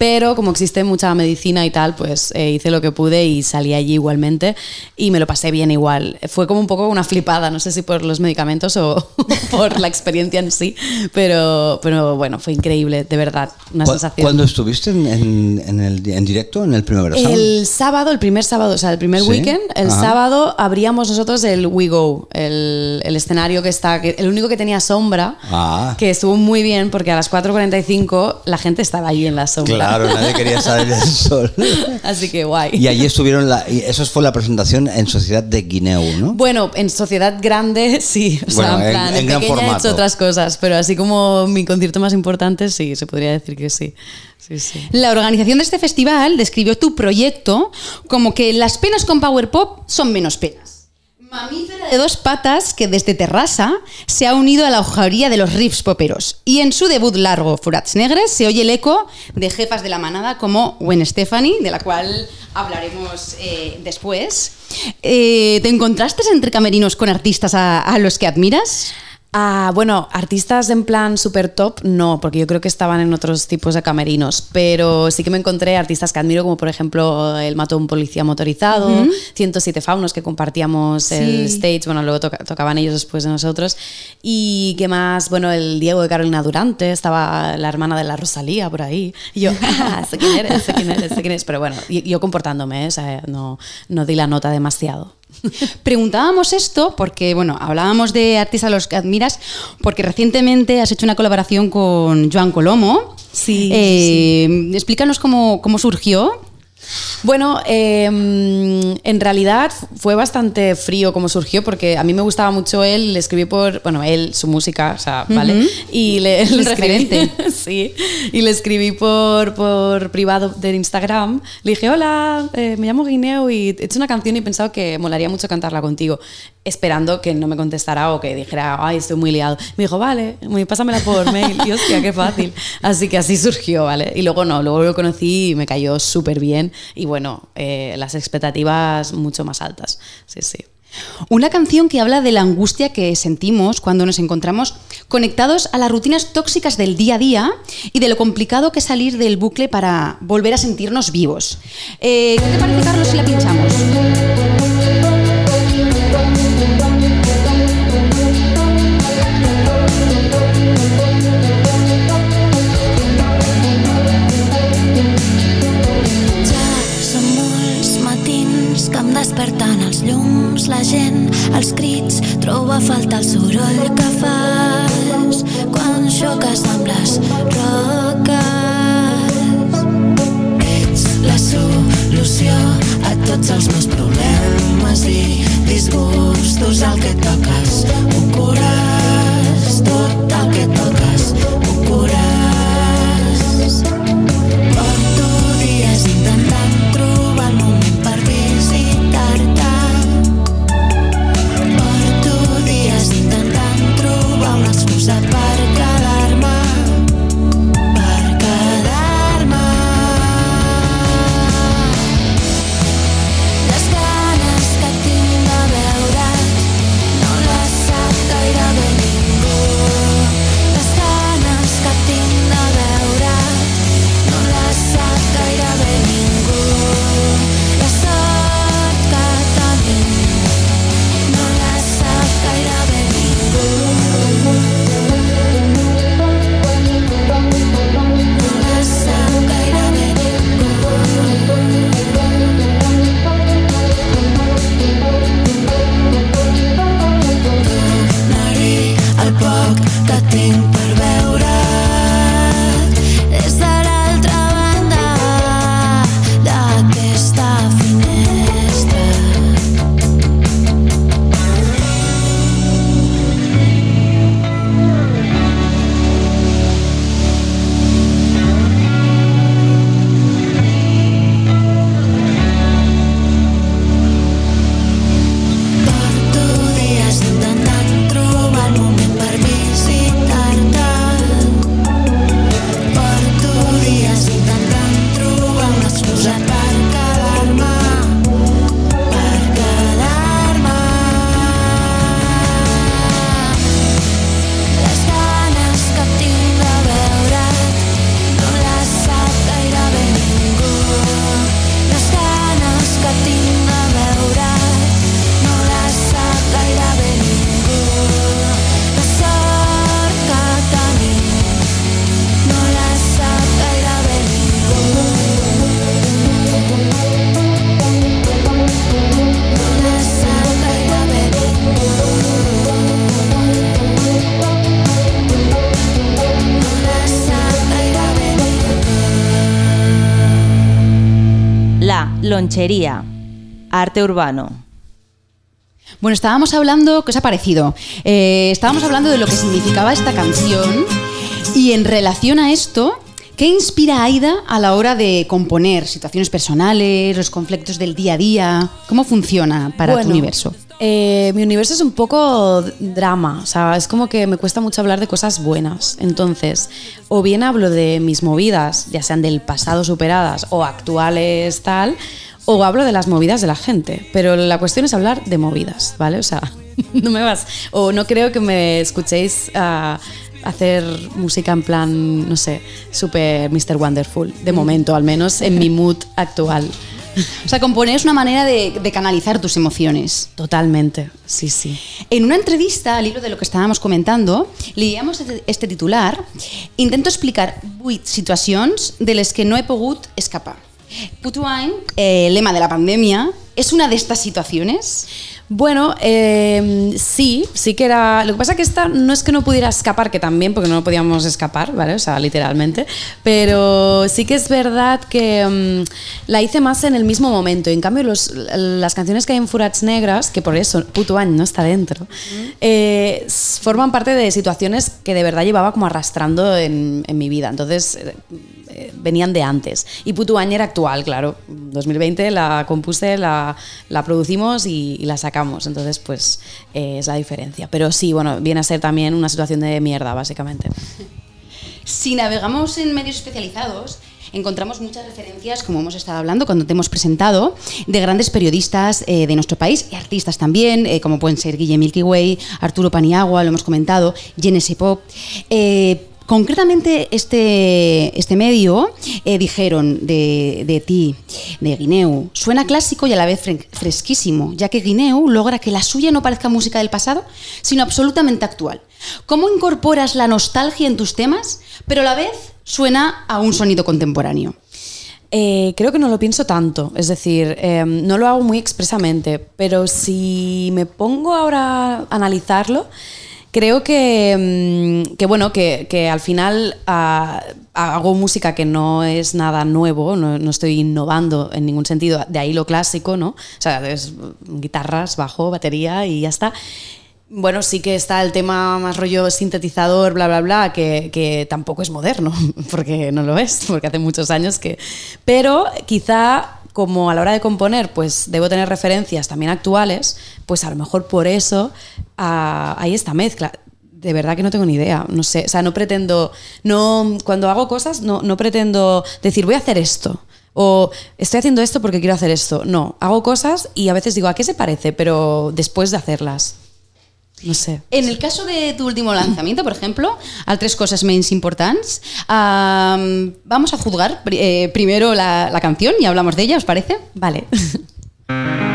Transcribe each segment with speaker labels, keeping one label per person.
Speaker 1: pero como existe mucha medicina y tal, pues eh, hice lo que pude y salí allí igualmente y me lo pasé bien igual. Fue como un poco una flipada, no sé si por los medicamentos o por la experiencia en sí, pero, pero bueno, fue increíble, de verdad, una sensación.
Speaker 2: ¿Cuándo estuviste en, en, el, en directo, en el primer
Speaker 1: El sábado, el primer sábado, o sea, el primer weekend, el sábado abríamos nosotros el We Go, el, el escenario que está, el único que tenía sombra, ah. que estuvo muy bien porque a las 4.45 la gente estaba allí en la sombra.
Speaker 2: Claro, nadie quería salir del sol.
Speaker 1: Así que guay.
Speaker 2: Y allí estuvieron, la, y eso fue la presentación en Sociedad de Guineo, ¿no?
Speaker 1: Bueno, en Sociedad Grande sí, o sea, en, plan, en, pequeña he hecho otras cosas, pero así como mi concierto más importante sí, se podría decir que sí. Sí, sí.
Speaker 3: La organización de este festival describió tu proyecto como que las penas con Power Pop son menos penas. Mamífera de dos patas que desde Terrassa se ha unido a la hojaría de los riffs poperos. Y en su debut largo, Furats Negres, se oye el eco de jefas de la manada como Gwen Stefani, de la cual hablaremos eh, después. Eh, ¿Te encontraste entre camerinos con artistas a los que admiras?
Speaker 1: Ah, bueno, artistas en plan super top, no, porque yo creo que estaban en otros tipos de camerinos, pero sí que me encontré artistas que admiro, como por ejemplo El Mató un Policía Motorizado, 107 Faunos, que compartíamos el stage, bueno, luego tocaban ellos después de nosotros, y qué más, bueno, el Diego de Carolina Durante, estaba la hermana de la Rosalía por ahí, y yo, ah, sé quién eres, sé quién eres, sé quién eres, pero bueno, yo, comportándome, ¿eh? no, no di la nota demasiado.
Speaker 3: Preguntábamos esto porque, bueno, hablábamos de artistas a los que admiras, porque recientemente has hecho una colaboración con Joan Colomo.
Speaker 1: Sí.
Speaker 3: Eh, explícanos cómo, cómo surgió
Speaker 1: bueno, em, en realidad fue bastante frío como surgió, porque a mí me gustaba mucho él, le escribí por, bueno, él, su música, o sea, ¿vale?
Speaker 3: Y le,
Speaker 1: referente. sí, y le escribí por, por privado de Instagram, le dije, hola, eh, me llamo Guineo y he hecho una canción y he pensado que molaría mucho cantarla contigo, esperando que no me contestara o que dijera, ay, estoy muy liado. Me dijo, vale, pásamela por mail, y hostia, qué fácil. Así que así surgió, ¿vale? Y luego no, luego lo conocí y me cayó súper bien y bueno, eh, las expectativas mucho más altas. Sí, sí.
Speaker 3: Una canción que habla de la angustia que sentimos cuando nos encontramos conectados a las rutinas tóxicas del día a día y de lo complicado que es salir del bucle para volver a sentirnos vivos. Eh, ¿Qué te parece, Carlos, si la pinchamos?
Speaker 4: Lonchería. Arte urbano.
Speaker 3: Bueno, estábamos hablando, ¿qué os ha parecido? Eh, estábamos hablando de lo que significaba esta canción y en relación a esto, ¿qué inspira a Aida a la hora de componer situaciones personales, los conflictos del día a día? ¿Cómo funciona para tu universo?
Speaker 1: Eh, mi universo es un poco drama, o sea, es como que me cuesta mucho hablar de cosas buenas. Entonces, o bien hablo de mis movidas, ya sean del pasado superadas o actuales tal, o hablo de las movidas de la gente. Pero la cuestión es hablar de movidas, ¿vale? O sea, no me vas. O no creo que me escuchéis a hacer música en plan, no sé, super Mr. Wonderful, de momento, al menos en mi mood actual.
Speaker 3: O sea, componer es una manera de, de canalizar tus emociones.
Speaker 1: Totalmente, sí, sí.
Speaker 3: En una entrevista al hilo de lo que estábamos comentando, leíamos este, este titular Intento explicar vuit situacions de les que no he pogut escapar. Puto any, eh, lema de la pandemia, ¿es una de estas situaciones?
Speaker 1: Bueno, eh, sí, sí que era. Lo que pasa que esta no es que no pudiera escapar, que también, porque no podíamos escapar, ¿vale? O sea, literalmente. Pero sí que es verdad que mm, la hice más en el mismo momento. En cambio, los- las canciones que hay en Furats Negras, que por eso Puto Año no está dentro, eh, forman parte de situaciones que de verdad llevaba como arrastrando en, en mi vida. Entonces. eh, eh, venían de antes. Y Putu Año era actual, claro. 2020 la compuse, la, la producimos y, la sacamos. Entonces, pues eh, es la diferencia. Pero sí, bueno, viene a ser también una situación de mierda, básicamente.
Speaker 3: Si navegamos en medios especializados, encontramos muchas referencias, como hemos estado hablando cuando te hemos presentado, de grandes periodistas eh, de nuestro país y artistas también, como pueden ser Guille Milky Way, Arturo Paniagua, lo hemos comentado, Genesis Pop. Concretamente, este, este medio eh, dijeron de, de ti, de Guineu, suena clásico y a la vez fre- fresquísimo, ya que Guineu logra que la suya no parezca música del pasado, sino absolutamente actual. ¿Cómo incorporas la nostalgia en tus temas, pero a la vez suena a un sonido contemporáneo?
Speaker 1: Eh, creo que no lo pienso tanto, es decir, eh, no lo hago muy expresamente, pero si me pongo ahora a analizarlo, creo que, mm, que bueno, que, que al final ah, hago música que no es nada nuevo, no, no estoy innovando en ningún sentido, de ahí lo clásico, ¿no? O sea, es guitarras, bajo, batería y ya está. Bueno, sí que está el tema más rollo sintetizador, bla, bla, bla, que, que tampoco es moderno, porque no lo es, porque hace muchos años que... Pero quizá como a la hora de componer, pues debo tener referencias también actuales, pues a lo mejor por eso ah, hay esta mezcla. De verdad que no tengo ni idea, no sé, o sea, no pretendo, no, cuando hago cosas no, no pretendo decir voy a hacer esto, o estoy haciendo esto porque quiero hacer esto. No, hago cosas y a veces digo, ¿a qué se parece? Pero después de hacerlas. No sé.
Speaker 3: En el caso de tu último lanzamiento, por ejemplo, al tres cosas más importantes, am, vamos a juzgar eh, primero la, la canción y hablamos de ella, ¿os parece?
Speaker 1: Vale.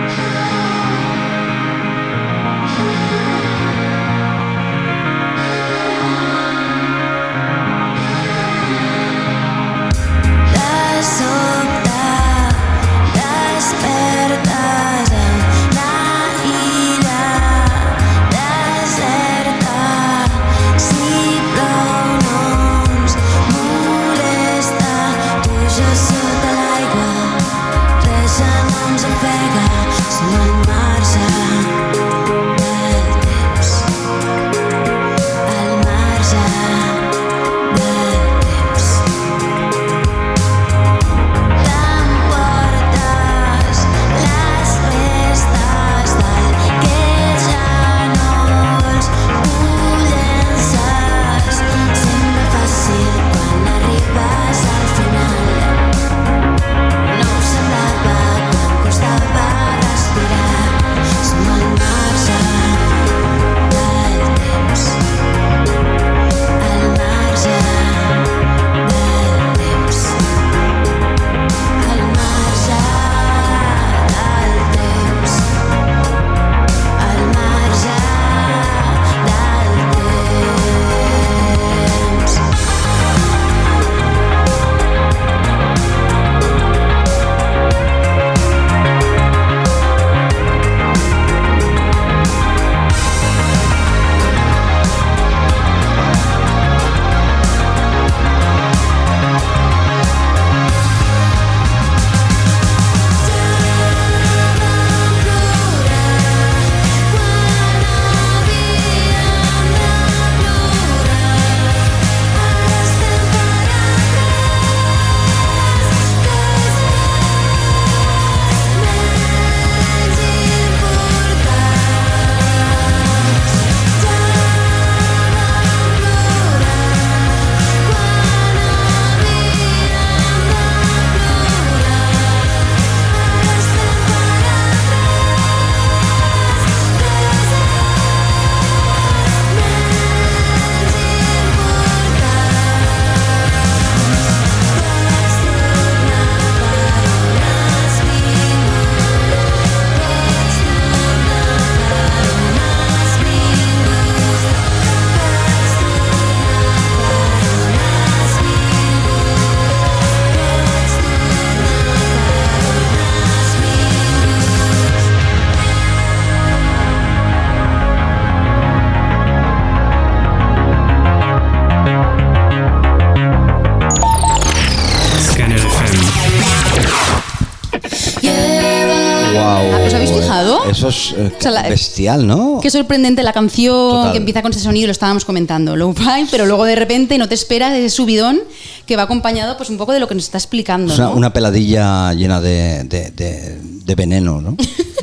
Speaker 2: eh,
Speaker 3: O sea, la-
Speaker 2: bestial, ¿no?
Speaker 3: Qué sorprendente la canción
Speaker 2: Total.
Speaker 3: que empieza con ese sonido, lo estábamos comentando, low fi, pero luego de repente no te esperas ese subidón que va acompañado pues un poco de lo que nos está explicando.
Speaker 2: Una,
Speaker 3: ¿no?
Speaker 2: una peladilla llena de, de- de- de veneno, ¿no?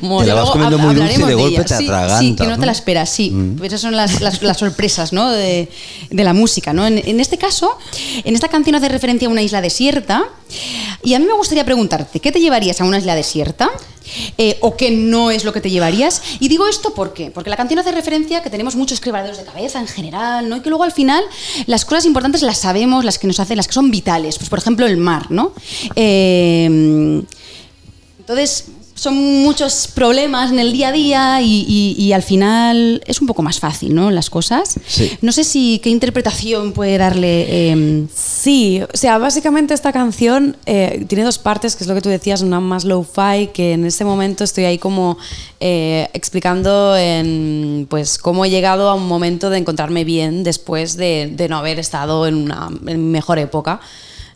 Speaker 1: Mola.
Speaker 2: Te la vas comiendo muy dulce y de golpe te
Speaker 3: Sí,
Speaker 2: atragantas,
Speaker 3: Sí, que no.
Speaker 2: Mm.
Speaker 3: te la esperas, sí. Esas son las, las- las sorpresas ¿no? de, de la música. ¿no? En, en este caso, en esta canción hace referencia a una isla desierta. Y a mí me gustaría preguntarte, ¿qué te llevarías a una isla desierta? Eh, ¿O qué no es lo que te llevarías? Y digo esto ¿por qué? Porque la canción hace referencia a que tenemos muchos quebraderos de cabeza en general, ¿no? Y que luego al final las cosas importantes las sabemos, las que nos hacen, las que son vitales. Pues por ejemplo el mar, ¿no? Eh, entonces, son muchos problemas en el día a día y, y- y al final es un poco más fácil, ¿no? Las cosas.
Speaker 2: Sí.
Speaker 3: No sé si qué interpretación puede darle. eh,
Speaker 1: Sí, o sea, básicamente esta canción eh, tiene dos partes, que es lo que tú decías, una más low-fi, que en este momento estoy ahí como eh, explicando en, pues, cómo he llegado a un momento de encontrarme bien después de, de no haber estado en una en mejor época.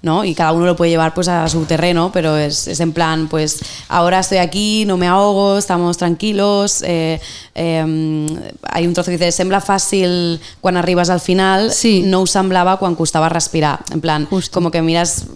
Speaker 1: ¿No? Y cada uno lo puede llevar pues a su terreno, pero es, es en plan, pues ahora estoy aquí, no me ahogo, estamos tranquilos. eh, eh, hay un trozo que dice, sembla fàcil quan arribes al final,
Speaker 3: Sí.
Speaker 1: no ho semblava quan costava respirar. En plan, como que miras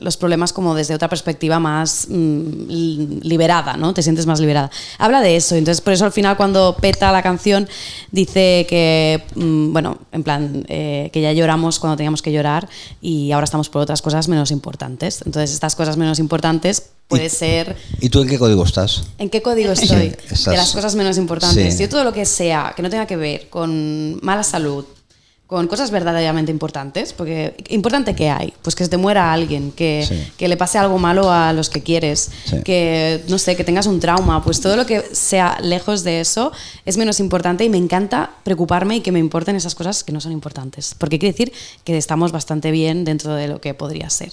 Speaker 1: los problemas como desde otra perspectiva más mm, li- liberada, ¿no? Te sientes más liberada. Habla de eso, entonces por eso al final cuando peta la canción dice que, mm, bueno, en plan, eh, que ya lloramos cuando teníamos que llorar y ahora estamos por otras cosas menos importantes. Entonces estas cosas menos importantes puede ser...
Speaker 2: ¿Y tú en qué código estás?
Speaker 1: ¿En qué código estoy?
Speaker 2: estás-
Speaker 1: De las cosas menos importantes.
Speaker 2: Sí.
Speaker 1: Yo todo lo que sea que no tenga que ver con mala salud, con cosas verdaderamente importantes, porque importante que hay, pues que se te muera alguien, que,
Speaker 2: Sí.
Speaker 1: que le pase algo malo a los que quieres,
Speaker 2: Sí.
Speaker 1: que no sé, que tengas un trauma, pues todo lo que sea lejos de eso es menos importante y me encanta preocuparme y que me importen esas cosas que no son importantes, porque quiere decir que estamos bastante bien dentro de lo que podría ser.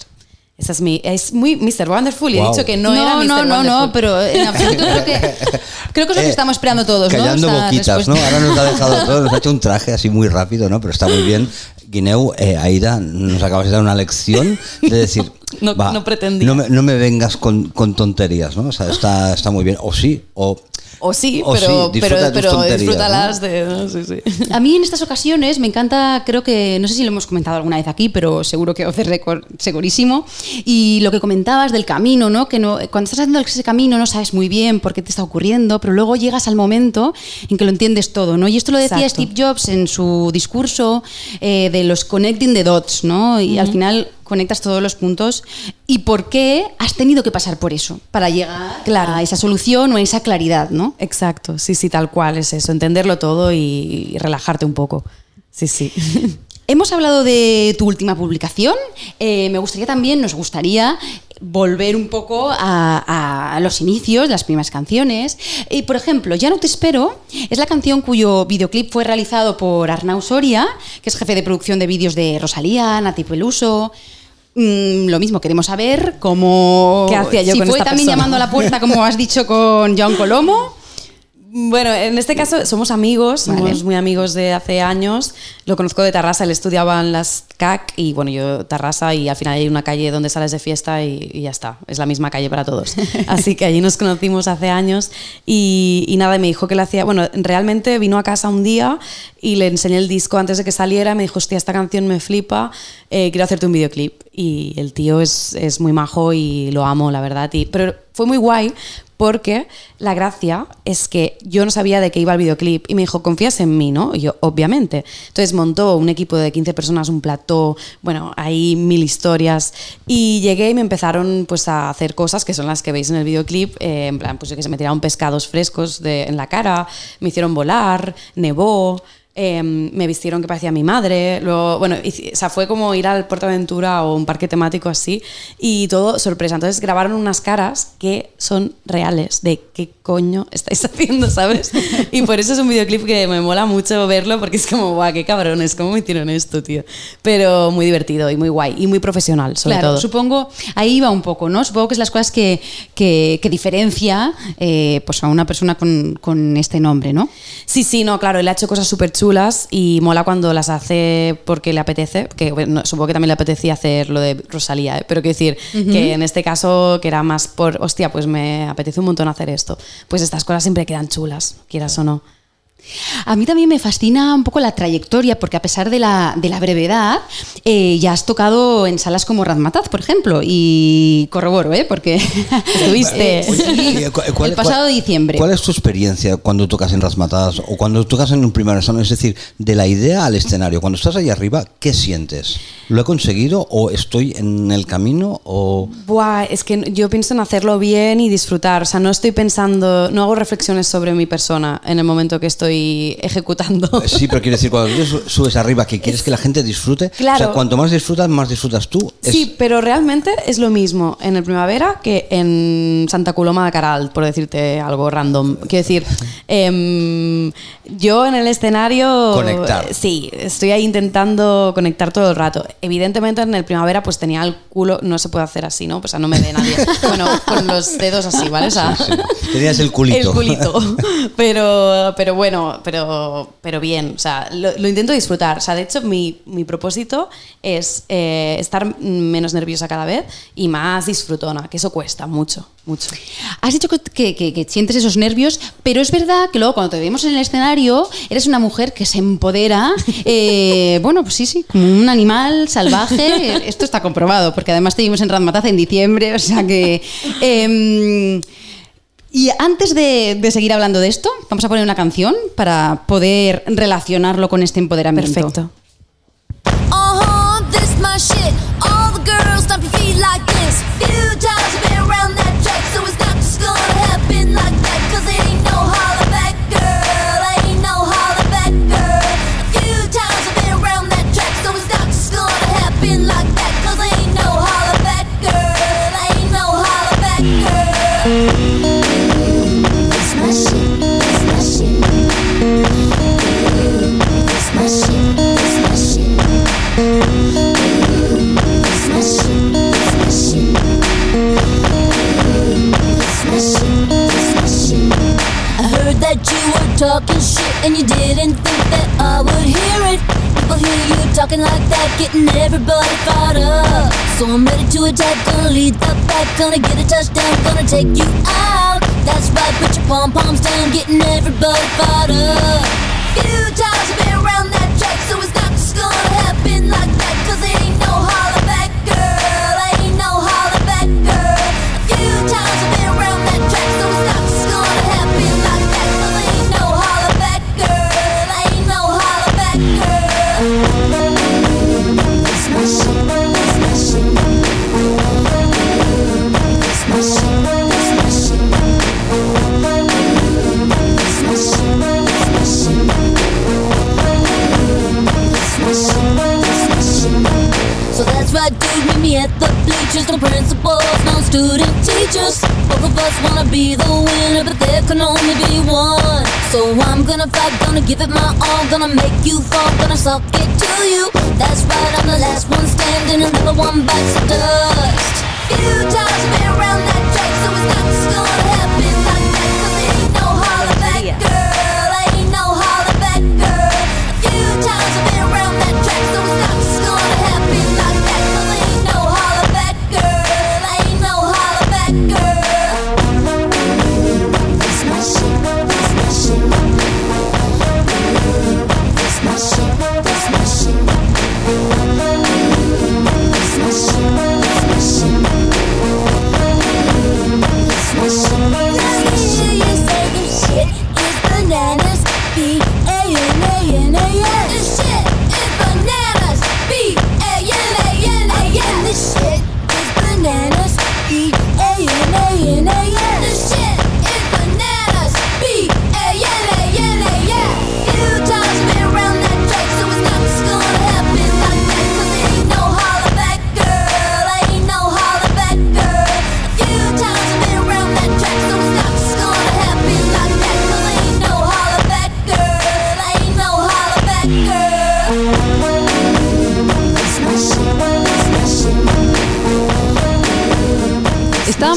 Speaker 1: Esa es mi es muy Mr. Wonderful y he dicho que no,
Speaker 3: no,
Speaker 1: era Mr.
Speaker 3: no, no,
Speaker 1: Wonderful.
Speaker 3: no, pero en absoluto creo que, creo que es lo que
Speaker 2: Eh,
Speaker 3: estamos esperando todos, ¿no?
Speaker 2: Callando
Speaker 3: Esta
Speaker 2: boquitas, ¿no?
Speaker 3: respuesta.
Speaker 2: Ahora nos ha dejado todo, nos ha hecho un traje así muy rápido, ¿no? Pero está muy bien. Guineu, eh, Aida, nos acabas de dar una lección de decir,
Speaker 1: No-
Speaker 2: va,
Speaker 1: no pretendía.
Speaker 2: No me, no me vengas con, con tonterías, ¿no? O sea, está, está muy bien. O sí, o...
Speaker 1: O sí,
Speaker 2: O
Speaker 1: pero,
Speaker 2: sí,
Speaker 1: pero, pero disfrútalas de. ¿no? Sí, sí.
Speaker 3: A mí en estas ocasiones me encanta, creo que, no sé si lo hemos comentado alguna vez aquí, pero seguro que hace récord segurísimo. Y lo que comentabas del camino, ¿no? Que no, cuando estás haciendo ese camino no sabes muy bien por qué te está ocurriendo, pero luego llegas al momento en que lo entiendes todo, ¿no? Y esto lo decía
Speaker 1: Exacto.
Speaker 3: Steve Jobs en su discurso eh, de los connecting the dots, ¿no? Y al final conectas todos los puntos y por qué has tenido que pasar por eso para llegar
Speaker 1: Claro.
Speaker 3: a esa solución o a esa claridad, ¿no?
Speaker 1: Exacto, sí, sí, tal cual es eso, entenderlo todo y, y relajarte un poco. Sí, sí.
Speaker 3: Hemos hablado de tu última publicación. Eh, me gustaría también, nos gustaría volver un poco a, a los inicios, las primeras canciones. Y, por ejemplo, Ya no te espero es la canción cuyo videoclip fue realizado por Arnau Soria, que es jefe de producción de vídeos de Rosalía, Nati Peluso. Mm, lo mismo, queremos saber cómo...
Speaker 1: ¿Qué hacía yo
Speaker 3: si
Speaker 1: con
Speaker 3: fue
Speaker 1: esta
Speaker 3: también
Speaker 1: persona?
Speaker 3: llamando a la puerta, como has dicho con John Colomo.
Speaker 1: Bueno, en este caso somos amigos,
Speaker 3: Vale.
Speaker 1: somos muy amigos de hace años. Lo conozco de Tarrasa, él estudiaba en las CAC y bueno, yo Tarrasa y al final hay una calle donde sales de fiesta y, y ya está, es la misma calle para todos. Así que allí nos conocimos hace años y, y nada, me dijo que le hacía, bueno, realmente vino a casa un día y le enseñé el disco antes de que saliera, me dijo, hostia, esta canción me flipa, eh, quiero hacerte un videoclip. Y el tío es, es muy majo y lo amo, la verdad. Y, pero fue muy guay porque la gracia es que yo no sabía de qué iba el videoclip y me dijo, confías en mí, ¿no? Y yo, obviamente. Entonces montó un equipo de 15 personas, un plató, bueno, hay mil historias y llegué y me empezaron pues a hacer cosas que son las que veis en el videoclip, eh, en plan, pues que se me tiraron pescados frescos de, en la cara, me hicieron volar, nevó, eh, me vistieron que parecía mi madre. Luego, bueno, o sea, fue como ir al Portaventura o un parque temático así y todo sorpresa. Entonces grabaron unas caras que son reales, de qué coño estáis haciendo, ¿sabes? Y por eso es un videoclip que me mola mucho verlo porque es como, guau, qué cabrones, ¿cómo me hicieron esto, tío? Pero muy divertido y muy guay y muy profesional, sobre
Speaker 3: claro,
Speaker 1: todo.
Speaker 3: supongo, ahí va un poco, ¿no? Supongo que es las cosas que, que, que diferencia eh, pues a una persona con, con este nombre, ¿no?
Speaker 1: Sí, sí, no, claro, él ha hecho cosas súper chulas y mola cuando las hace porque le apetece, que bueno, supongo que también le apetecía hacer lo de Rosalía, ¿eh? pero quiero decir que en este caso, que era más por, hostia, pues me apetece un montón hacer esto. Pues estas cosas siempre quedan chulas, quieras o no.
Speaker 3: A mí también me fascina un poco la trayectoria, porque a pesar de la, de la brevedad, eh, ya has tocado en salas como Razmataz, por ejemplo, y corroboro, ¿eh? porque estuviste
Speaker 2: Oye, ¿y cu- cuál-
Speaker 3: el pasado
Speaker 2: cuál-
Speaker 3: diciembre.
Speaker 2: ¿Cuál es tu experiencia cuando tocas en Rasmatadas o cuando tocas en un primer son? Es decir, de la idea al escenario. Cuando estás ahí arriba, ¿qué sientes? ¿Lo he conseguido o estoy en el camino o...?
Speaker 1: Buah, es que yo pienso en hacerlo bien y disfrutar. O sea, no estoy pensando, no hago reflexiones sobre mi persona en el momento que estoy ejecutando.
Speaker 2: Sí, pero quiero decir, cuando tú su- subes arriba, que quieres que la gente disfrute,
Speaker 1: Claro.
Speaker 2: o sea, cuanto más disfrutas, más disfrutas tú. Es-
Speaker 1: Sí, pero realmente es lo mismo en el primavera que en Santa Coloma de Caral, por decirte algo random. Quiero decir, em, yo en el escenario.
Speaker 2: Conectar.
Speaker 1: Sí, estoy ahí intentando conectar todo el rato. Evidentemente en el primavera pues tenía el culo, no se puede hacer así, ¿no? Pues, O sea, no me ve nadie. bueno, con los dedos así, ¿vale? O sea,
Speaker 2: Sí, Tenías el culito.
Speaker 1: el culito. Pero, pero bueno, pero, pero bien. O sea, lo, intento disfrutar. O sea, de hecho, mi, mi propósito es eh, estar menos nerviosa cada vez y más disfrutona, que eso cuesta mucho, mucho.
Speaker 3: Has dicho que- que sientes esos nervios, pero es verdad que luego cuando te vemos en el escenario, eres una mujer que se empodera, eh, bueno, pues sí, sí, como un animal salvaje. Esto está comprobado, porque además te vimos en Radmataz en diciembre, o sea que... em, y antes de, de seguir hablando de esto, vamos a poner una canción para poder relacionarlo con este empoderamiento.
Speaker 1: Perfecto.
Speaker 5: This talking shit and you didn't think that I would hear it. People hear you talking like that, getting everybody fired up. So I'm ready to attack, gonna lead the pack, gonna get a touchdown, gonna take you out. That's right, put your pom poms down, getting everybody fired up. Few Right, dude, meet me at the bleachers. No principals, no student teachers. Both of us wanna be the winner, but there can only be one. So I'm gonna fight, gonna give it my all, gonna make you fall, gonna suck it to you. That's right, I'm the last one standing, another one bites the dust. Few times been around that track, so it's not just gonna happen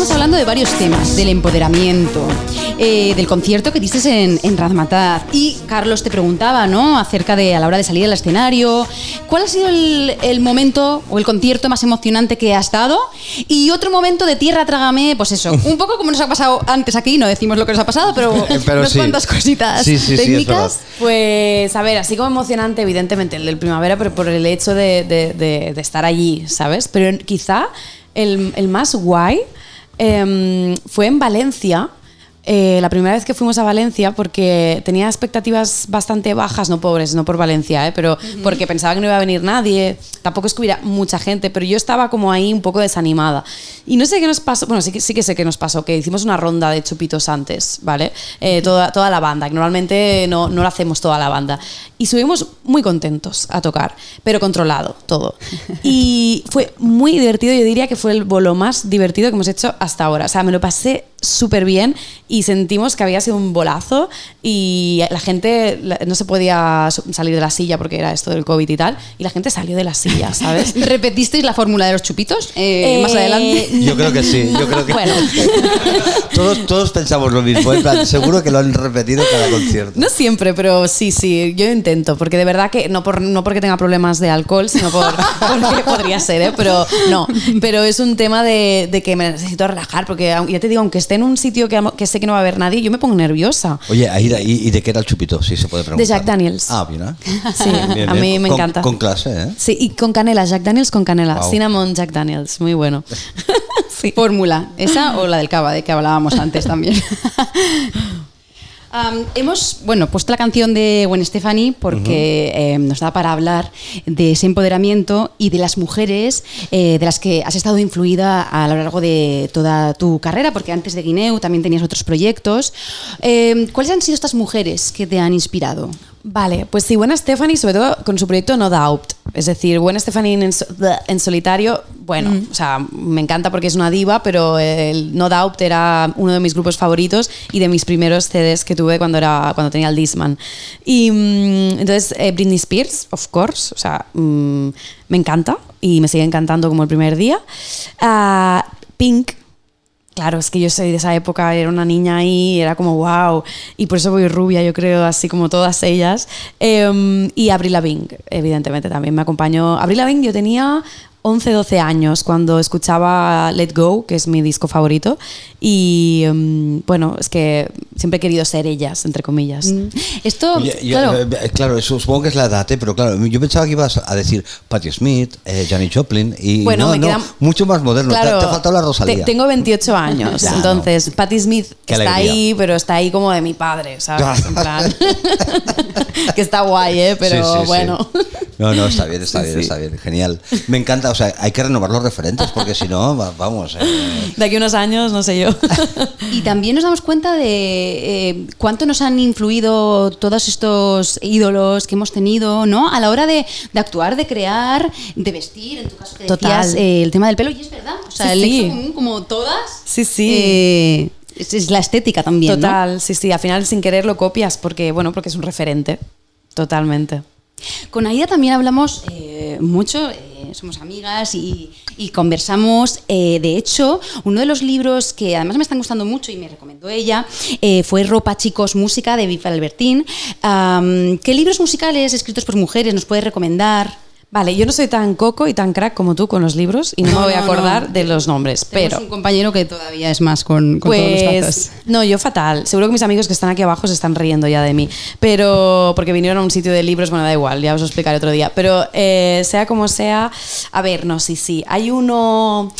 Speaker 3: Estábamos hablando de varios temas, del empoderamiento, eh, del concierto que diste en, en Razmataz. Y Carlos te preguntaba, ¿no? Acerca de a la hora de salir al escenario, ¿cuál ha sido el, el momento o el concierto más emocionante que has dado? Y otro momento de tierra, trágame, pues eso, un poco como nos ha pasado antes aquí, no decimos lo que nos ha pasado, pero,
Speaker 2: Pero
Speaker 3: unas
Speaker 2: sí.
Speaker 3: cuantas cositas
Speaker 2: Sí, sí,
Speaker 3: técnicas.
Speaker 1: Pues, a ver, así como emocionante, evidentemente, el del primavera, pero por el hecho de, de- de- de estar allí, ¿sabes? Pero quizá el, el más guay em, fue en Valencia. eh, la primera vez que fuimos a Valencia, porque tenía expectativas bastante bajas, no pobres, no por Valencia, ¿eh? pero porque pensaba que no iba a venir nadie, tampoco es que hubiera mucha gente, pero yo estaba como ahí un poco desanimada. Y no sé qué nos pasó, bueno, sí, que- sí que sé qué nos pasó, que hicimos una ronda de chupitos antes, ¿vale? Eh, toda, toda la banda, que normalmente no, no lo hacemos toda la banda. Y subimos muy contentos a tocar, pero controlado todo. Y fue muy divertido, yo diría que fue el bolo más divertido que hemos hecho hasta ahora. O sea, me lo pasé súper bien y sentimos que había sido un bolazo y la gente no se podía salir de la silla porque era esto del COVID y tal, y la gente salió de la silla, ¿sabes?
Speaker 3: ¿Repetisteis la fórmula de los chupitos eh, más
Speaker 1: Eh,
Speaker 3: adelante?
Speaker 2: Yo creo que sí, yo creo que
Speaker 1: Bueno.
Speaker 2: todos, todos pensamos lo mismo, en plan, seguro que lo han repetido cada concierto.
Speaker 1: No siempre, pero sí, sí, yo intento, porque de verdad que no, por, no porque tenga problemas de alcohol, sino por, porque podría ser, ¿eh? pero no, pero es un tema de, de que me necesito relajar, porque ya te digo, aunque esté en un sitio que, que sé que no va a haber nadie, yo me pongo nerviosa.
Speaker 2: Oye, Aida, ¿y, y de qué era el chupito? Si se puede preguntar.
Speaker 1: Jack Daniels.
Speaker 2: Ah, mira.
Speaker 1: Sí,
Speaker 2: Bien,
Speaker 1: a
Speaker 2: bien.
Speaker 1: mí me
Speaker 2: Con-
Speaker 1: encanta.
Speaker 2: Con clase, ¿eh?
Speaker 1: Sí, y con canela, Jack Daniels con canela,
Speaker 2: Wow.
Speaker 1: cinnamon Jack Daniels, muy bueno. sí.
Speaker 3: Fórmula, esa o la del cava, de que hablábamos antes también. Hemos, bueno, puesto la canción de Gwen Stefani porque eh, nos da para hablar de ese empoderamiento y de las mujeres eh, de las que has estado influida a lo largo de toda tu carrera, porque antes de Guineu también tenías otros proyectos. Eh, ¿Cuáles han sido estas mujeres que te han inspirado?
Speaker 1: Vale, pues sí, Buena Stephanie, sobre todo con su proyecto No Doubt. Es decir, Buena Stephanie en, so- en solitario, bueno, o sea, me encanta porque es una diva, pero el No Doubt era uno de mis grupos favoritos y de mis primeros CDs que tuve cuando, era, cuando tenía el Disman. Y mm, entonces, eh, Britney Spears, of course, o sea, mm, me encanta y me sigue encantando como el primer día. Ah, Pink, Claro, es que yo soy de esa época, era una niña ahí, era como wow, y por eso voy rubia, yo creo, así como todas ellas. Em, y Avril Lavigne, evidentemente, también me acompañó. Avril Lavigne yo tenía 11, 12 años cuando escuchaba Let Go, que es mi disco favorito, y em, bueno, es que siempre he querido ser ellas, entre comillas.
Speaker 3: Esto,
Speaker 2: Oye, yo-
Speaker 3: claro,
Speaker 2: eh, claro, eso supongo que es la edad, ¿eh? pero claro, yo pensaba que ibas a decir Patti Smith, eh, Janis Joplin y
Speaker 1: Bueno,
Speaker 2: no,
Speaker 1: me
Speaker 2: no,
Speaker 1: queda-
Speaker 2: mucho más moderno. Te- te, ha faltado la Rosalía.
Speaker 1: te- tengo 28 años,
Speaker 2: Ya,
Speaker 1: entonces Patti Smith
Speaker 2: Qué
Speaker 1: está
Speaker 2: alegría.
Speaker 1: ahí, pero está ahí como de mi padre, ¿sabes? En plan, que está guay, ¿eh? Pero
Speaker 2: Sí, sí, sí. No, no, está bien, está
Speaker 1: Sí,
Speaker 2: bien,
Speaker 1: sí.
Speaker 2: está bien, genial. Me encanta, o sea, hay que renovar los referentes porque si no, va- vamos. eh,
Speaker 1: De aquí a unos años, no sé yo.
Speaker 3: Y también nos damos cuenta de eh, cuánto nos han influido todos estos ídolos que hemos tenido, ¿no? A la hora de, de actuar, de crear, de vestir, en tu caso que
Speaker 1: Total.
Speaker 3: decías, eh, el tema del pelo, y es verdad. O sea,
Speaker 1: Sí,
Speaker 3: el
Speaker 1: sí.
Speaker 3: común, como todas.
Speaker 1: Sí, sí.
Speaker 3: eh, es, la estética también, ¿no?
Speaker 1: Total, sí, sí. Al final sin querer lo copias porque, bueno, porque es un referente. Totalmente.
Speaker 3: Con Aida también hablamos eh, mucho, eh, somos amigas y, conversamos. eh, de hecho, uno de los libros que además me están gustando mucho y me recomendó ella fue Ropa, Chicos, Música de Viva Albertín. ¿Qué libros musicales escritos por mujeres nos puedes recomendar?
Speaker 1: Vale, yo no soy tan coco y tan crack como tú con los libros y no,
Speaker 3: No,
Speaker 1: me voy a acordar
Speaker 3: no.
Speaker 1: de los nombres,
Speaker 3: Tenemos
Speaker 1: pero...
Speaker 3: un compañero que todavía es más con, con todos los datos.
Speaker 1: Pues no, yo fatal. Seguro que mis amigos que están aquí abajo se están riendo ya de mí. Pero porque vinieron a un sitio de libros, bueno, da igual, ya os lo explicaré otro día. Pero eh, sea como sea, a ver, no, sí, sí. Hay uno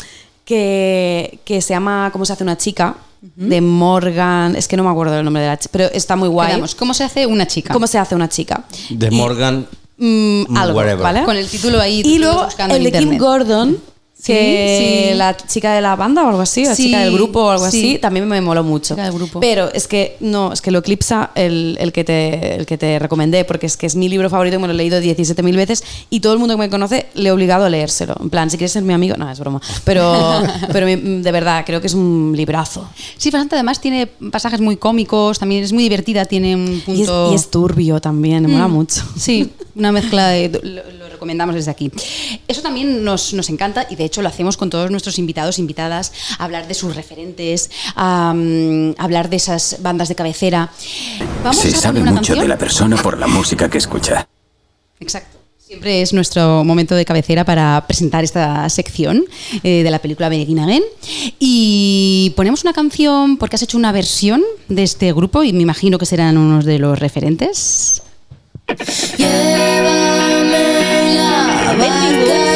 Speaker 1: que, que se llama ¿Cómo se hace una chica? De Morgan, es que no me acuerdo el nombre de la chica, pero está muy guay.
Speaker 3: Quedamos, ¿Cómo se hace una chica?
Speaker 1: ¿Cómo se hace una chica?
Speaker 2: de Morgan.
Speaker 1: Mm, algo,
Speaker 2: Whatever.
Speaker 1: ¿vale?
Speaker 3: Con el título ahí.
Speaker 1: Y luego
Speaker 3: buscando
Speaker 1: el de Kim
Speaker 3: internet.
Speaker 1: Gordon, que
Speaker 3: sí.
Speaker 1: la chica de la banda o algo así, la chica del grupo o algo
Speaker 3: sí.
Speaker 1: así, también me moló mucho.
Speaker 3: Chica del grupo.
Speaker 1: Pero es que no, es que lo eclipsa el, el que te, el que te recomendé, porque es que es mi libro favorito, me lo he leído 17.000 veces y todo el mundo que me conoce le he obligado a leérselo. En plan, si quieres ser mi amigo, no, es broma. Pero, pero de verdad, creo que es un librazo.
Speaker 3: Sí, bastante. Además tiene pasajes muy cómicos, también es muy divertida, tiene un
Speaker 1: Y es,
Speaker 3: punto...
Speaker 1: y es turbio también, me mola
Speaker 3: Mm,
Speaker 1: mucho.
Speaker 3: Sí, una mezcla de. Lo, lo recomendamos desde aquí. Eso también nos, nos encanta y de hecho hecho lo hacemos con todos nuestros invitados, invitadas, hablar de sus referentes, am, hablar de esas bandas de cabecera. Vamos
Speaker 6: Se
Speaker 3: a
Speaker 6: sabe mucho
Speaker 3: canción.
Speaker 6: de la persona por la música que escucha.
Speaker 3: Exacto. Siempre es nuestro momento de cabecera para presentar esta sección eh, de la película Begin Again. Y ponemos una canción porque has hecho una versión de este grupo y me imagino que serán unos de los referentes.
Speaker 5: Llévame la barca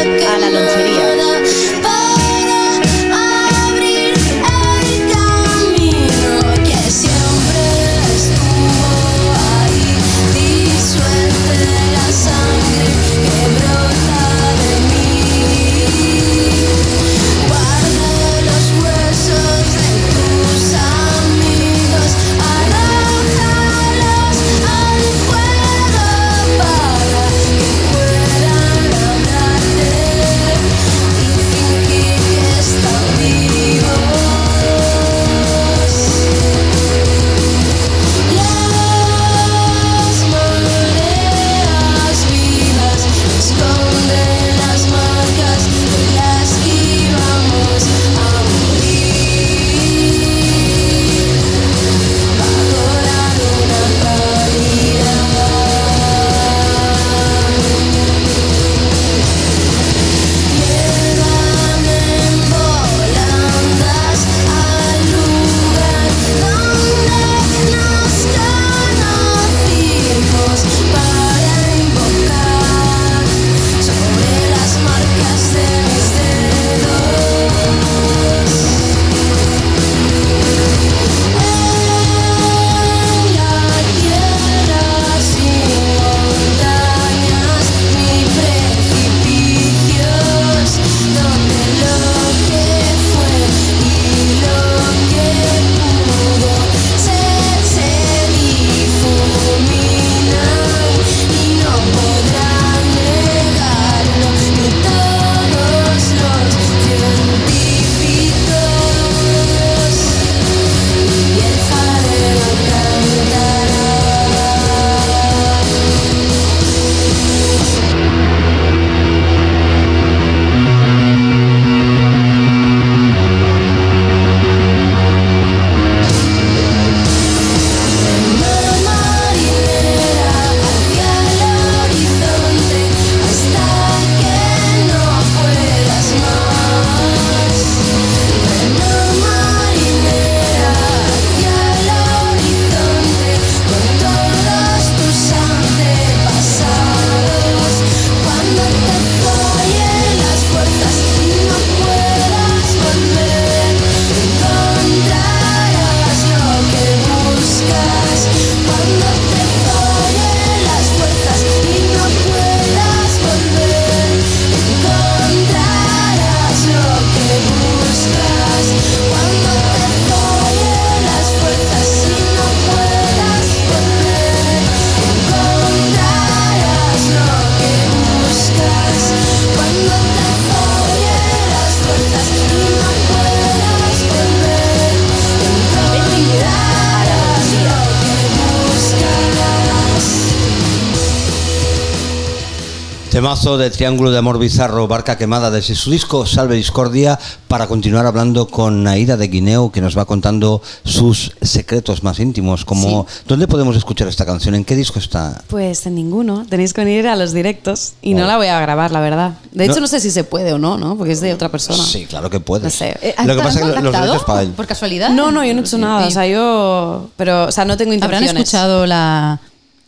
Speaker 2: Temazo de Triángulo de Amor Bizarro, Barca Quemada, desde su disco Salve Discordia, para continuar hablando con Naida de Guineo, que nos va contando sus secretos más íntimos, como ¿dónde podemos escuchar esta canción? ¿En qué disco está?
Speaker 1: Pues en ninguno. Tenéis que venir a los directos y
Speaker 2: Oh.
Speaker 1: no la voy a grabar, la verdad. De hecho,
Speaker 2: No.
Speaker 1: no, sé si se puede o no, ¿no? Porque es de otra persona.
Speaker 2: Sí, claro que puedes.
Speaker 1: No sé.
Speaker 3: Eh,
Speaker 2: Lo que
Speaker 3: ¿te
Speaker 2: pasa es que los derechos para él.
Speaker 3: ¿Por casualidad?
Speaker 1: No, no, yo no he hecho nada. O sea, yo. Pero, o sea, no tengo
Speaker 3: ¿Habrán
Speaker 1: intenciones.
Speaker 3: escuchado la,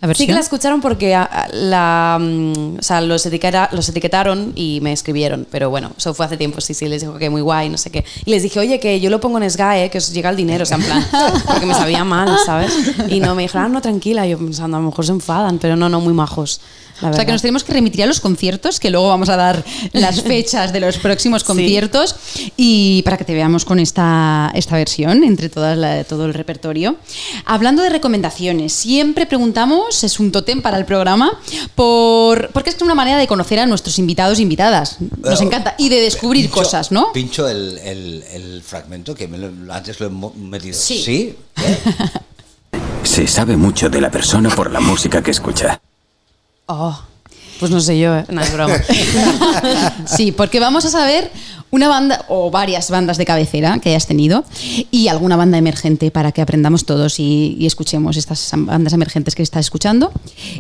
Speaker 3: la?
Speaker 1: Sí que la escucharon porque a- a- la, mm, o sea, los, etiqueta- los etiquetaron y me escribieron. Pero bueno, eso fue hace tiempo, sí, sí, les dijo que muy guay, no sé qué. Y les dije, oye, que yo lo pongo en SGAE, que os llega el dinero, o sea, en plan, porque me sabía mal, ¿sabes? Y no, me dijeron, ah, no, tranquila. Yo pensando, a lo mejor se enfadan, pero no, no, muy majos. La
Speaker 3: O sea, que nos tenemos que remitir a los conciertos, que luego vamos a dar las fechas de los próximos conciertos y para que te veamos con esta, esta versión entre todas la- todo el repertorio. Hablando de recomendaciones, siempre preguntamos, es un tótem para el programa, por, porque es una manera de conocer a nuestros invitados e invitadas. Nos
Speaker 2: Eh,
Speaker 3: encanta. Y de descubrir
Speaker 2: Pincho-
Speaker 3: cosas, ¿no?
Speaker 2: Pincho el, el- el fragmento que me lo- antes lo he metido.
Speaker 3: Sí.
Speaker 2: ¿Sí?
Speaker 6: Se sabe mucho de la persona por la música que escucha.
Speaker 1: Oh, pues no sé yo, ¿eh? No, es broma.
Speaker 3: Sí, porque vamos a saber Una banda o varias bandas de cabecera que hayas tenido y alguna banda emergente para que aprendamos todos y, y escuchemos estas bandas emergentes que estás escuchando,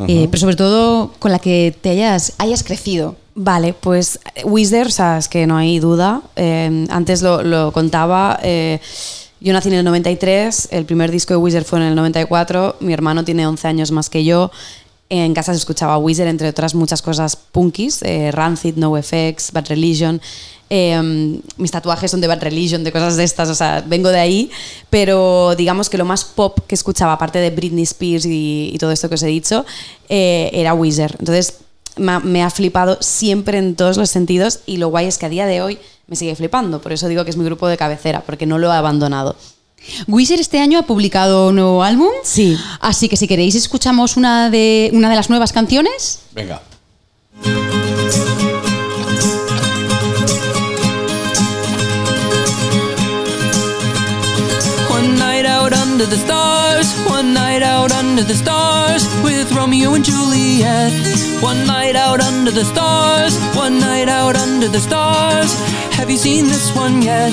Speaker 3: Eh, pero sobre todo con la que te hayas, hayas crecido.
Speaker 1: Vale, pues eh, Wizard, o sea, es que no hay duda. Eh, antes lo, lo contaba. eh, yo nací en el 93, el primer disco de Wizard fue en el 94, mi hermano tiene 11 años más que yo. En casa se escuchaba Wizard, entre otras muchas cosas punkis, eh, Rancid, NoFX, Bad Religion. Eh, mis tatuajes son de Bad Religion, de cosas de estas, o sea, vengo de ahí, pero digamos que lo más pop que escuchaba, aparte de Britney Spears y, y todo esto que os he dicho, eh, era Wizard. Entonces, me ha, me ha flipado siempre en todos los sentidos y lo guay es que a día de hoy me sigue flipando. Por eso digo que es mi grupo de cabecera, porque no lo he abandonado.
Speaker 3: Wizard este año ha publicado un nuevo álbum.
Speaker 1: Sí.
Speaker 3: Así que si queréis escuchamos una de, una de las nuevas canciones.
Speaker 2: Venga.
Speaker 7: Under the stars, one night out under the stars with Romeo and Juliet. One night out under the stars, one night out under the stars. Have you seen this one yet?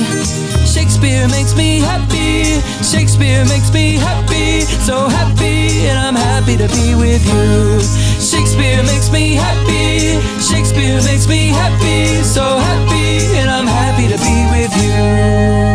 Speaker 7: Shakespeare makes me happy, Shakespeare makes me happy, so happy, and I'm happy to be with you. Shakespeare makes me happy, Shakespeare makes me happy, so happy, and I'm happy to be with you.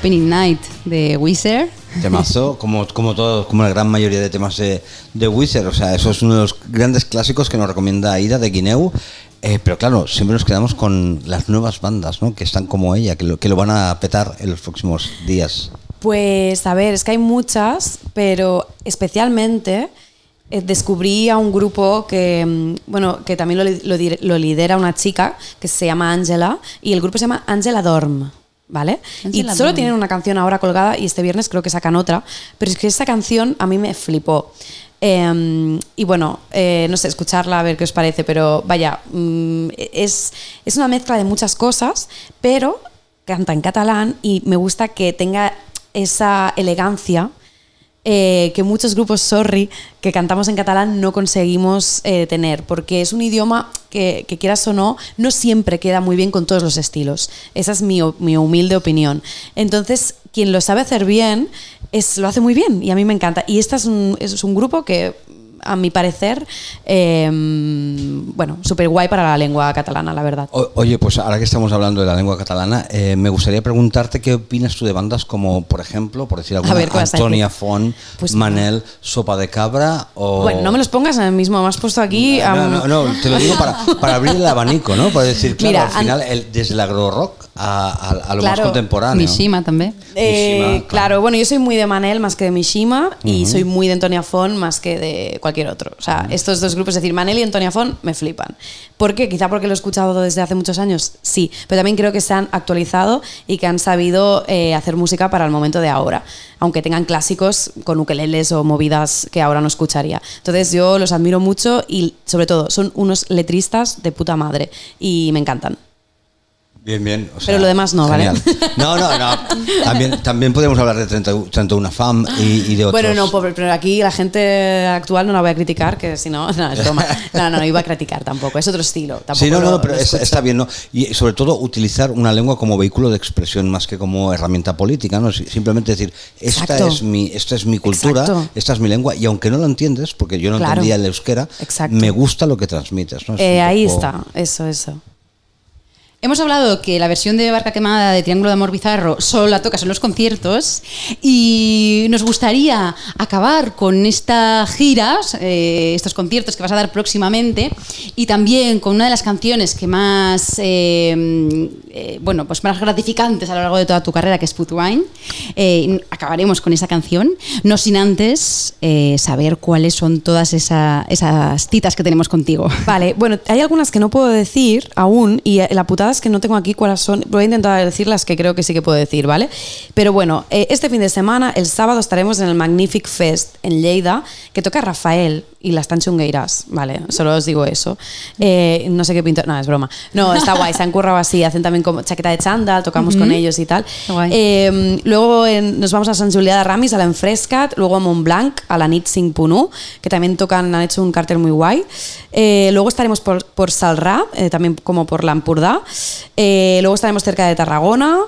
Speaker 7: Opening Night
Speaker 3: de Wizard.
Speaker 2: Temazo, como, como todo, como la gran mayoría de temas de, de Wizard. O sea, eso es uno de los grandes clásicos que nos recomienda Aida de Guineu. Eh, pero claro, siempre nos quedamos con las nuevas bandas, ¿no? Que están como ella, que lo, que lo van a petar en los próximos días.
Speaker 1: Pues a ver, es que hay muchas, pero especialmente eh, descubrí a un grupo que, mm, bueno, que también lo, lo lo lidera una chica que se llama Angela y el grupo se llama Angela Dorm. ¿Vale? Y solo tienen una canción ahora colgada y este viernes creo que sacan otra, pero es que esta canción a mí me flipó. Eh, y bueno, eh, no sé, escucharla a ver qué os parece, pero vaya, mm, es, es una mezcla de muchas cosas, pero canta en catalán y me gusta que tenga esa elegancia eh, que muchos grupos, sorry, que cantamos en catalán no conseguimos eh, tener, porque es un idioma que, que quieras o no, no siempre queda muy bien con todos los estilos. Esa es mi, mi humilde opinión. Entonces, quien lo sabe hacer bien, es, lo hace muy bien y a mí me encanta. Y este es un, es un grupo que, a mi parecer, eh, bueno, súper guay para la lengua catalana, la verdad.
Speaker 2: O- oye, pues ahora que estamos hablando de la lengua catalana, eh, me gustaría preguntarte qué opinas tú de bandas como, por ejemplo, por decir alguna,
Speaker 1: ver, ¿qué vas a
Speaker 2: Antonia
Speaker 1: decir?
Speaker 2: Font,
Speaker 1: Pues
Speaker 2: Manel, Sopa de Cabra o...
Speaker 1: Bueno, no me los pongas en el mismo, me has puesto aquí...
Speaker 2: No,
Speaker 1: un-
Speaker 2: no, no, te lo digo para, para abrir el abanico, ¿no? Para decir, claro,
Speaker 1: Mira,
Speaker 2: al final, el- desde el agro rock a, a- a lo más
Speaker 1: Claro.
Speaker 2: contemporáneo.
Speaker 3: Mishima también.
Speaker 1: Eh,
Speaker 2: Mishima, claro.
Speaker 1: claro. bueno, yo soy muy de Manel más que de Mishima y soy muy de Antonia Font más que de cualquier otro. O sea, estos dos grupos, es decir, Manel y Antonia Font me flipan. ¿Por qué? Quizá porque lo he escuchado desde hace muchos años, sí, pero también creo que se han actualizado y que han sabido eh, hacer música para el momento de ahora, aunque tengan clásicos con ukeleles o movidas que ahora no escucharía. Entonces yo los admiro mucho y sobre todo son unos letristas de puta madre y me encantan.
Speaker 2: Bien, bien. o
Speaker 1: Pero lo demás no, ¿vale?
Speaker 2: No, no, no. También, también podemos hablar de 30, 31 FAM y, y de otros.
Speaker 1: Bueno, no, pero aquí la gente actual no la voy a criticar, que si no, no, es broma. No, no, no iba a criticar tampoco, es otro estilo. Tampoco
Speaker 2: Sí, no, no,
Speaker 1: lo-
Speaker 2: no, pero es- está bien, ¿no? Y sobre todo utilizar una lengua como vehículo de expresión más que como herramienta política, ¿no? Si- Simplemente decir, esta
Speaker 1: Exacto.
Speaker 2: es mi, esta es mi cultura,
Speaker 1: Exacto.
Speaker 2: esta es mi lengua, y aunque no lo entiendes, porque yo no
Speaker 1: Claro.
Speaker 2: entendía el euskera,
Speaker 1: Exacto.
Speaker 2: me gusta lo que transmites, ¿no? Es
Speaker 1: Eh, ahí
Speaker 2: poco-
Speaker 1: está, eso, eso.
Speaker 3: Hemos hablado que la versión de Barca Quemada de Triángulo de Amor Bizarro solo la tocas en los conciertos y nos gustaría acabar con esta gira, eh, estos conciertos que vas a dar próximamente y también con una de las canciones que más, eh, eh, bueno, pues más gratificantes a lo largo de toda tu carrera, que es Put Wine. Eh, acabaremos con esa canción, no sin antes saber cuáles son todas esa- esas citas que tenemos contigo.
Speaker 1: Vale, bueno, hay algunas que no puedo decir aún y la putada que no tengo aquí cuáles son. Voy a intentar decir las que creo que sí que puedo decir, ¿vale? Pero bueno, eh, este fin de semana, el sábado, estaremos en el Magnific Fest en Lleida, que toca Rafael y las tan chungueiras, ¿vale? Solo os digo eso. Eh, no sé qué pinto. No, es broma. No, está guay, se han currado así, hacen también como chaqueta de chándal, tocamos con ellos y tal. Eh, luego en- nos vamos a Sant Julià de Ramis, a la Enfrescat, luego a Montblanc, a la Nit 5.1, que también tocan, han hecho un cartel muy guay. Eh, luego estaremos por, por Salrà, eh, también como por Lampurdá. Luego estaremos cerca de Tarragona.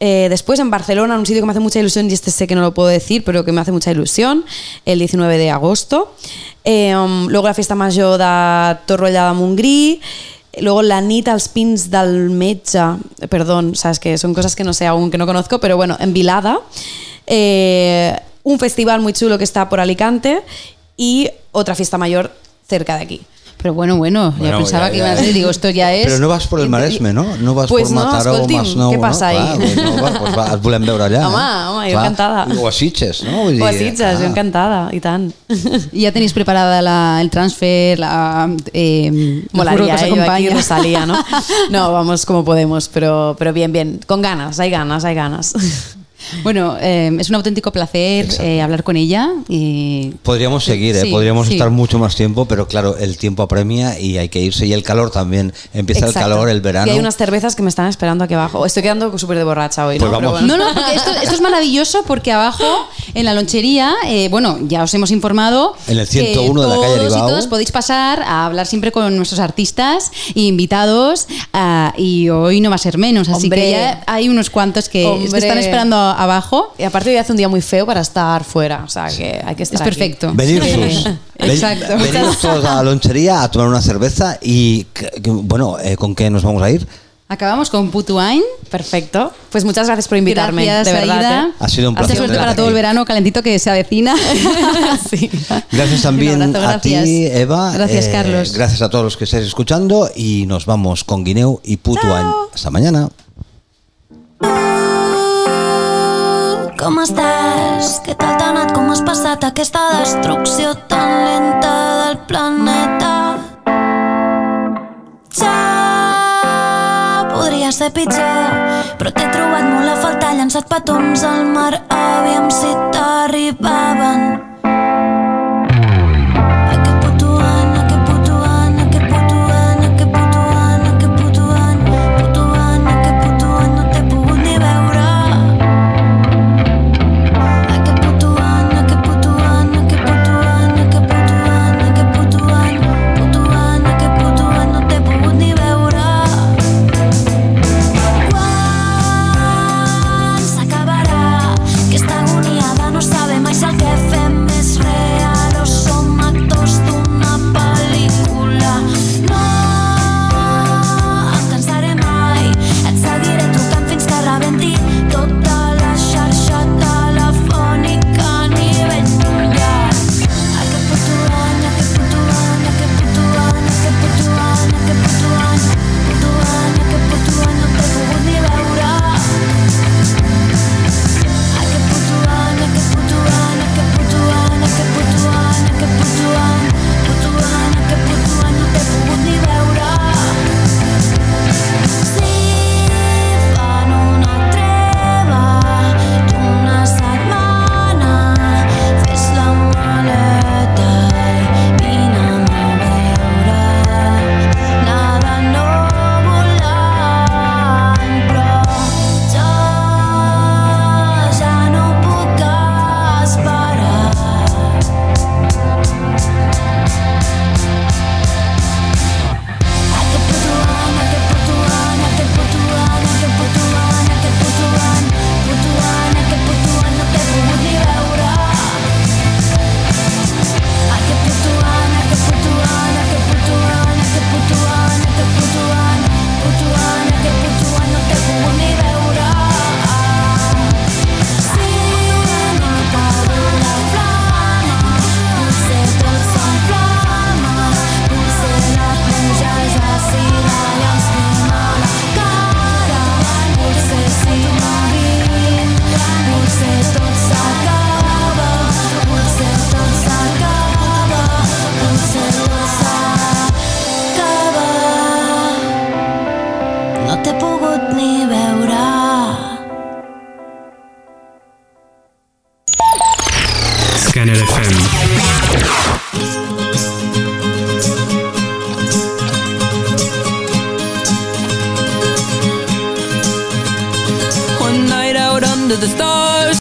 Speaker 1: Eh, después en Barcelona, un sitio que me hace mucha ilusión, y este sé que no lo puedo decir, pero que me hace mucha ilusión, el 19 de agosto. Eh, um, luego la fiesta major de Torroella de Montgrí. Luego la nit als pins del metge, perdón, sabes que son cosas que no sé aún, que no conozco, pero bueno, en Vilada. Eh, un festival muy chulo que está por Alicante y otra fiesta mayor cerca de aquí.
Speaker 3: Pero bueno, bueno, ya
Speaker 2: Bueno,
Speaker 3: pensaba
Speaker 2: ya,
Speaker 3: que
Speaker 2: ya,
Speaker 3: iba a ser, digo, esto ya es...
Speaker 2: Però no vas por el Maresme, no? No vas
Speaker 1: Pues
Speaker 2: por
Speaker 1: no,
Speaker 2: Mataró,
Speaker 1: escolti'm,
Speaker 2: Masnou,
Speaker 1: què passa
Speaker 2: no?
Speaker 1: ahí?
Speaker 2: Clar, pues no, va, pues va, et volem veure allà.
Speaker 1: Home,
Speaker 2: eh?
Speaker 1: home, jo encantada.
Speaker 2: O a Sitges, no? Vull
Speaker 1: O a
Speaker 2: dir,
Speaker 1: Sitges, jo
Speaker 2: ah.
Speaker 1: encantada, i tant.
Speaker 3: Y ya tenéis preparada la- el transfer, la, eh,
Speaker 1: Molaría
Speaker 3: que os
Speaker 1: eh, yo aquí. Rosalía, ¿no? No, vamos como podemos, pero, pero bien, bien. Con ganas, hay ganas, hay ganas.
Speaker 3: Bueno, eh, es un auténtico placer eh, hablar con ella y
Speaker 2: Podríamos seguir, ¿eh?
Speaker 3: Sí,
Speaker 2: podríamos
Speaker 3: sí.
Speaker 2: estar mucho más tiempo, pero claro, el tiempo apremia y hay que irse. Y el calor también. Empieza
Speaker 1: Exacto.
Speaker 2: el calor, el verano.
Speaker 1: Y hay unas cervezas que me están esperando aquí abajo. Estoy quedando súper de borracha hoy,
Speaker 2: Pues
Speaker 1: ¿no?
Speaker 2: Vamos.
Speaker 1: bueno.
Speaker 3: No, no, porque esto, esto es maravilloso porque abajo, en la lonchería, eh, bueno, ya os hemos informado.
Speaker 2: En el
Speaker 3: que
Speaker 2: 101 de la calle
Speaker 3: todos
Speaker 2: Aribau.
Speaker 3: y todos podéis pasar a hablar siempre con nuestros artistas e invitados. ah, y hoy no va a ser menos, así
Speaker 1: Hombre.
Speaker 3: que ya hay unos cuantos que
Speaker 1: Hombre.
Speaker 3: están esperando abajo.
Speaker 1: Y aparte hoy hace un día muy feo para estar fuera, o sea que hay que estar
Speaker 3: Es
Speaker 1: aquí.
Speaker 3: perfecto.
Speaker 2: Venir sus.
Speaker 3: Exacto.
Speaker 2: Venimos todos a la lonchería a tomar una cerveza y, que- que- bueno, eh, ¿con qué nos vamos a ir?
Speaker 3: Acabamos con Putuain.
Speaker 1: Perfecto. Pues muchas gracias por invitarme,
Speaker 3: Gracias,
Speaker 1: de verdad.
Speaker 3: Aida.
Speaker 1: ¿eh?
Speaker 2: Ha sido un placer
Speaker 3: suerte
Speaker 2: tenerte
Speaker 3: para todo el verano calentito que se avecina.
Speaker 1: sí.
Speaker 2: Gracias también
Speaker 3: abrazo,
Speaker 2: a ti,
Speaker 3: gracias.
Speaker 2: Eva. Eh,
Speaker 3: Gracias, Carlos.
Speaker 2: Gracias a todos los que estáis escuchando y nos vamos con Guineu y Putuany. Hasta mañana.
Speaker 5: Com estàs? Què tal t'ha anat? Com has passat aquesta destrucció tan lenta del planeta? Ja podria ser pitjor, però t'he trobat molt a faltar llançat petons al mar, aviam si t'arribaven.